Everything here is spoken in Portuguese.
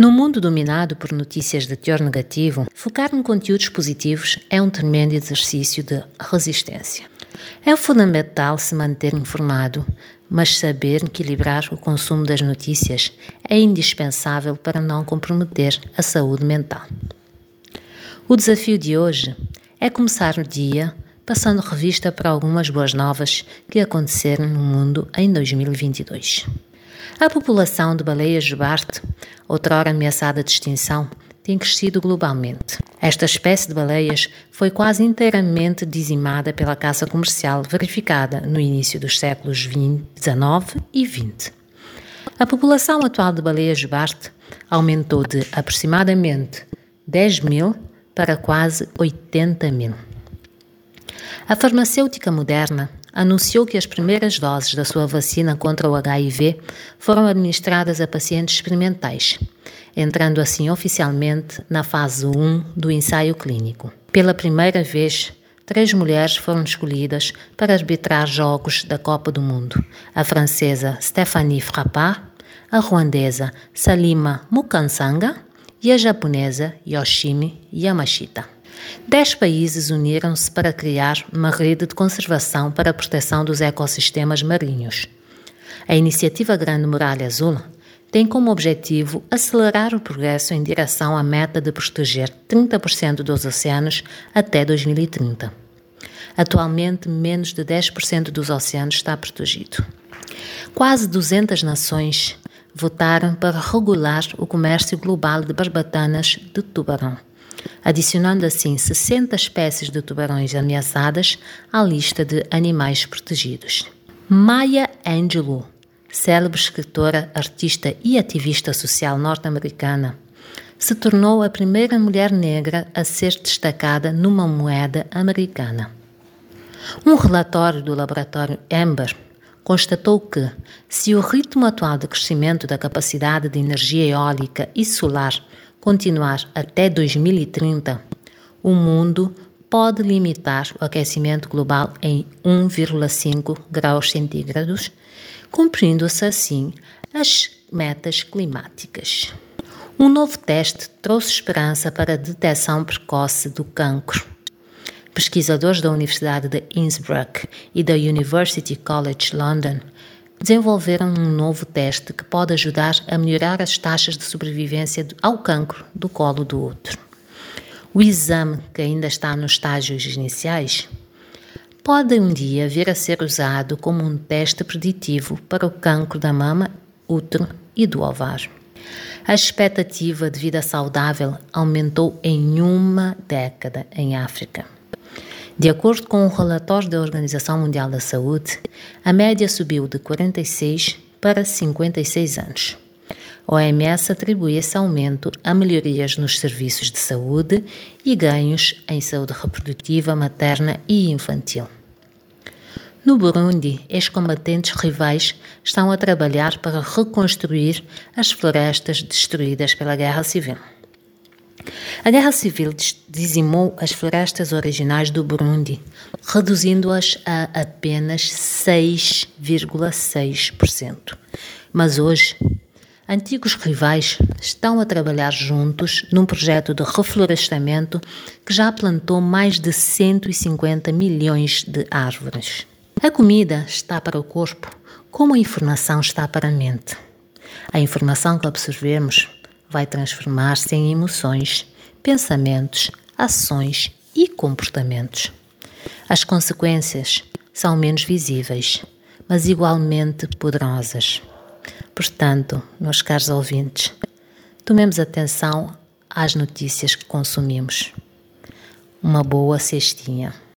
No mundo dominado por notícias de teor negativo, focar em conteúdos positivos é um tremendo exercício de resistência. É fundamental se manter informado, mas saber equilibrar o consumo das notícias é indispensável para não comprometer a saúde mental. O desafio de hoje é começar o dia passando revista para algumas boas novas que aconteceram no mundo em 2022. A população de baleias de Bart, outrora ameaçada de extinção, tem crescido globalmente. Esta espécie de baleias foi quase inteiramente dizimada pela caça comercial verificada no início dos séculos XIX e XX. A população atual de baleias de Bart aumentou de aproximadamente 10 mil para quase 80 mil. A farmacêutica moderna anunciou que as primeiras doses da sua vacina contra o HIV foram administradas a pacientes experimentais, entrando assim oficialmente na fase 1 do ensaio clínico. Pela primeira vez, três mulheres foram escolhidas para arbitrar jogos da Copa do Mundo: a francesa Stéphanie Frappard, a ruandesa Salima Mukansanga e a japonesa Yoshimi Yamashita. Dez países uniram-se para criar uma rede de conservação para a proteção dos ecossistemas marinhos. A iniciativa Grande Muralha Azul tem como objetivo acelerar o progresso em direção à meta de proteger 30% dos oceanos até 2030. Atualmente, menos de 10% dos oceanos está protegido. Quase 200 nações votaram para regular o comércio global de barbatanas de tubarão adicionando assim 60 espécies de tubarões ameaçadas à lista de animais protegidos. Maya Angelou, célebre escritora, artista e ativista social norte-americana, se tornou a primeira mulher negra a ser destacada numa moeda americana. Um relatório do laboratório Amber constatou que, se o ritmo atual de crescimento da capacidade de energia eólica e solar continuar até 2030, o mundo pode limitar o aquecimento global em 1,5 graus centígrados, cumprindo-se assim as metas climáticas. Um novo teste trouxe esperança para a detecção precoce do cancro. Pesquisadores da Universidade de Innsbruck e da University College London desenvolveram um novo teste que pode ajudar a melhorar as taxas de sobrevivência ao cancro do colo do útero. O exame, que ainda está nos estágios iniciais, pode um dia vir a ser usado como um teste preditivo para o cancro da mama, útero e do ovário. A expectativa de vida saudável aumentou em uma década em África. De acordo com o relatório da Organização Mundial da Saúde, a média subiu de 46 para 56 anos. A OMS atribui esse aumento a melhorias nos serviços de saúde e ganhos em saúde reprodutiva, materna e infantil. No Burundi, ex-combatentes rivais estão a trabalhar para reconstruir as florestas destruídas pela Guerra Civil. A guerra civil dizimou as florestas originais do Burundi, reduzindo-as a apenas 6,6%. Mas hoje, antigos rivais estão a trabalhar juntos num projeto de reflorestamento que já plantou mais de 150 milhões de árvores. A comida está para o corpo como a informação está para a mente. A informação que absorvemos vai transformar-se em emoções, pensamentos, ações e comportamentos. As consequências são menos visíveis, mas igualmente poderosas. Portanto, meus caros ouvintes, tomemos atenção às notícias que consumimos. Uma boa cestinha.